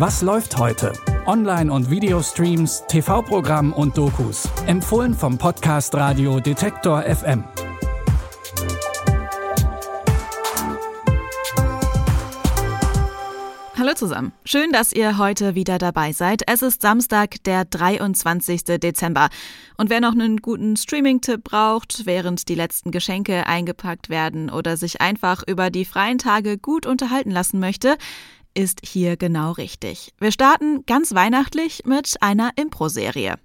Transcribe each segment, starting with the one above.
Was läuft heute? Online- und Videostreams, TV-Programm und Dokus. Empfohlen vom Podcast Radio Detektor FM. Hallo zusammen. Schön, dass ihr heute wieder dabei seid. Es ist Samstag, der 23. Dezember. Und wer noch einen guten Streaming-Tipp braucht, während die letzten Geschenke eingepackt werden oder sich einfach über die freien Tage gut unterhalten lassen möchte, ist hier genau richtig. Wir starten ganz weihnachtlich mit einer Impro-Serie.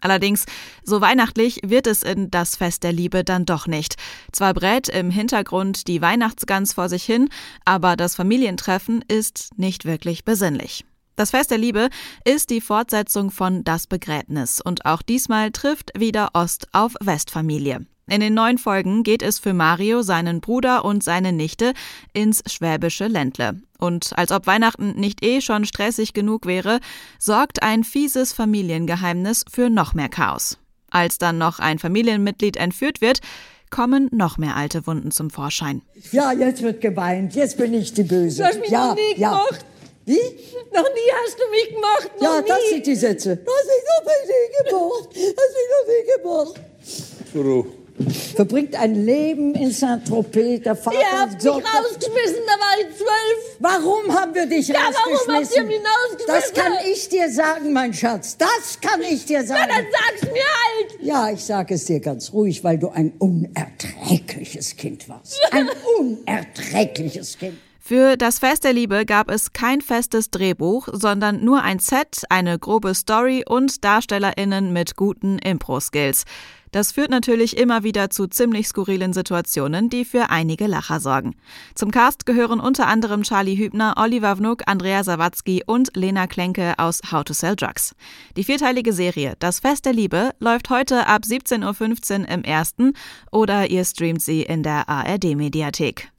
Allerdings, so weihnachtlich wird es in das Fest der Liebe dann doch nicht. Zwar brät im Hintergrund die Weihnachtsgans vor sich hin, aber das Familientreffen ist nicht wirklich besinnlich. Das Fest der Liebe ist die Fortsetzung von Das Begräbnis und auch diesmal trifft wieder Ost auf Westfamilie. In den neuen Folgen geht es für Mario, seinen Bruder und seine Nichte ins schwäbische Ländle. Und als ob Weihnachten nicht eh schon stressig genug wäre, sorgt ein fieses Familiengeheimnis für noch mehr Chaos. Als dann noch ein Familienmitglied entführt wird, kommen noch mehr alte Wunden zum Vorschein. Ja, jetzt wird geweint. Jetzt bin ich die Böse. Du hast mich ja, noch nie ja. gemocht. Wie? Noch nie hast du mich gemocht. Noch Ja, nie. das sind die Sätze. Du hast mich noch nie gemocht. Du hast mich noch nie gemocht. Verbringt ein Leben in Saint-Tropez. Der Vater Ihr habt mich rausgeschmissen, da war ich zwölf. Warum haben wir dich Ja, warum habt ihr rausgeschmissen? mich rausgeschmissen? Das kann ich dir sagen, mein Schatz. Das kann ich dir sagen. dann sag's mir halt. Ja, ich sage es dir ganz ruhig, weil du ein unerträgliches Kind warst. Ein unerträgliches Kind. Für das Fest der Liebe gab es kein festes Drehbuch, sondern nur ein Set, eine grobe Story und DarstellerInnen mit guten Impro-Skills. Das führt natürlich immer wieder zu ziemlich skurrilen Situationen, die für einige Lacher sorgen. Zum Cast gehören unter anderem Charlie Hübner, Oliver Wnuk, Andrea Sawatzki und Lena Klenke aus How to Sell Drugs. Die vierteilige Serie Das Fest der Liebe läuft heute ab 17.15 Uhr im ersten oder ihr streamt sie in der ARD-Mediathek.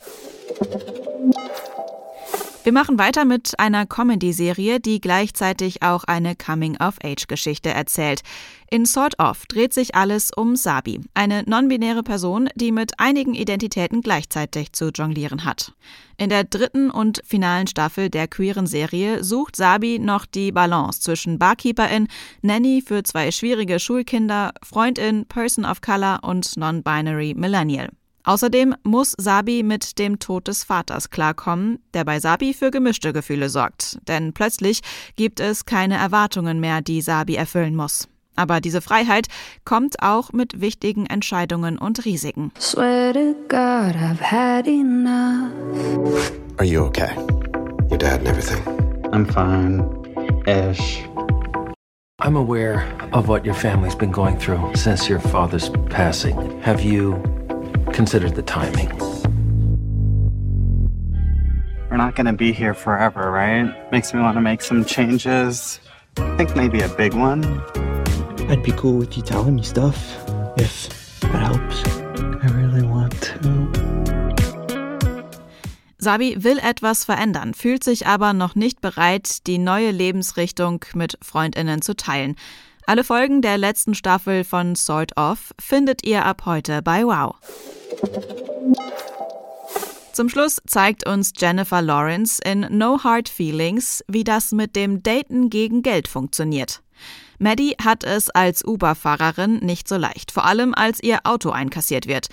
Wir machen weiter mit einer Comedy-Serie, die gleichzeitig auch eine Coming-of-Age-Geschichte erzählt. In Sort of dreht sich alles um Sabi, eine non-binäre Person, die mit einigen Identitäten gleichzeitig zu jonglieren hat. In der dritten und finalen Staffel der queeren Serie sucht Sabi noch die Balance zwischen Barkeeperin, Nanny für zwei schwierige Schulkinder, Freundin, Person of Color und non-binary Millennial. Außerdem muss Sabi mit dem Tod des Vaters klarkommen, der bei Sabi für gemischte Gefühle sorgt. Denn plötzlich gibt es keine Erwartungen mehr, die Sabi erfüllen muss. Aber diese Freiheit kommt auch mit wichtigen Entscheidungen und Risiken. Swear to God, I've had enough. Are you okay? Your dad and everything. I'm fine. Ish. I'm aware of what your family's been going through since your father's passing. Have you considered the timing? We're not gonna be here forever, right? Makes me want to make some changes. I think maybe a big one. I'd be cool with you telling me stuff if that helps. I really want to. Sabi will etwas verändern, fühlt sich aber noch nicht bereit, die neue Lebensrichtung mit Freundinnen zu teilen. Alle Folgen der letzten Staffel von Sort Of findet ihr ab heute bei Wow. Zum Schluss zeigt uns Jennifer Lawrence in No Hard Feelings, wie das mit dem Daten gegen Geld funktioniert. Maddie hat es als Uber-Fahrerin nicht so leicht, vor allem als ihr Auto einkassiert wird.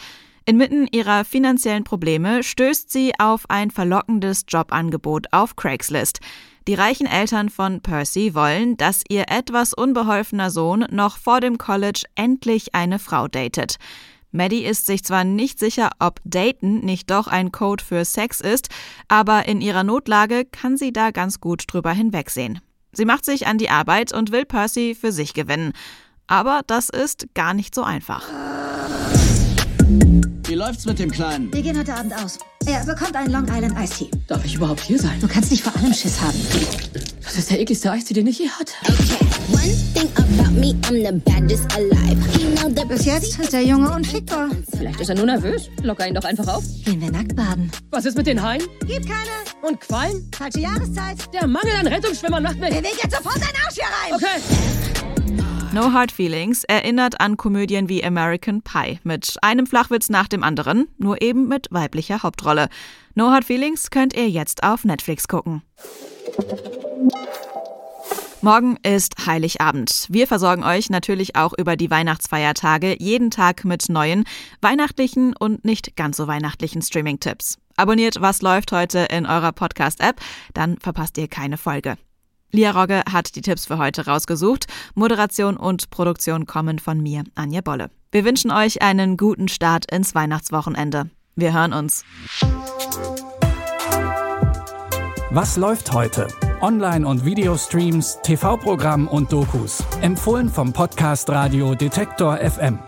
Inmitten ihrer finanziellen Probleme stößt sie auf ein verlockendes Jobangebot auf Craigslist. Die reichen Eltern von Percy wollen, dass ihr etwas unbeholfener Sohn noch vor dem College endlich eine Frau datet. Maddie ist sich zwar nicht sicher, ob Daten nicht doch ein Code für Sex ist, aber in ihrer Notlage kann sie da ganz gut drüber hinwegsehen. Sie macht sich an die Arbeit und will Percy für sich gewinnen. Aber das ist gar nicht so einfach. Wie läuft's mit dem Kleinen? Wir gehen heute Abend aus. Er bekommt einen Long Island Iced Tea. Darf ich überhaupt hier sein? Du kannst nicht vor allem Schiss haben. Das ist der ekligste Eistee, den ich je hatte. Bis jetzt ist der Junge unschickbar. Vielleicht ist er nur nervös. Locker ihn doch einfach auf. Gehen wir nackt baden. Was ist mit den Haien? Gibt keine. Und Quallen? Falsche Jahreszeit. Der Mangel an Rettungsschwimmern macht mich... Beweg jetzt sofort deinen Arsch hier rein. Okay. No Hard Feelings erinnert an Komödien wie American Pie mit einem Flachwitz nach dem anderen, nur eben mit weiblicher Hauptrolle. No Hard Feelings könnt ihr jetzt auf Netflix gucken. Morgen ist Heiligabend. Wir versorgen euch natürlich auch über die Weihnachtsfeiertage jeden Tag mit neuen, weihnachtlichen und nicht ganz so weihnachtlichen Streaming-Tipps. Abonniert Was läuft heute in eurer Podcast-App, dann verpasst ihr keine Folge. Lia Rogge hat die Tipps für heute rausgesucht. Moderation und Produktion kommen von mir, Anja Bolle. Wir wünschen euch einen guten Start ins Weihnachtswochenende. Wir hören uns. Was läuft heute? Online- und Videostreams, TV-Programm und Dokus. Empfohlen vom Podcast Radio Detektor FM.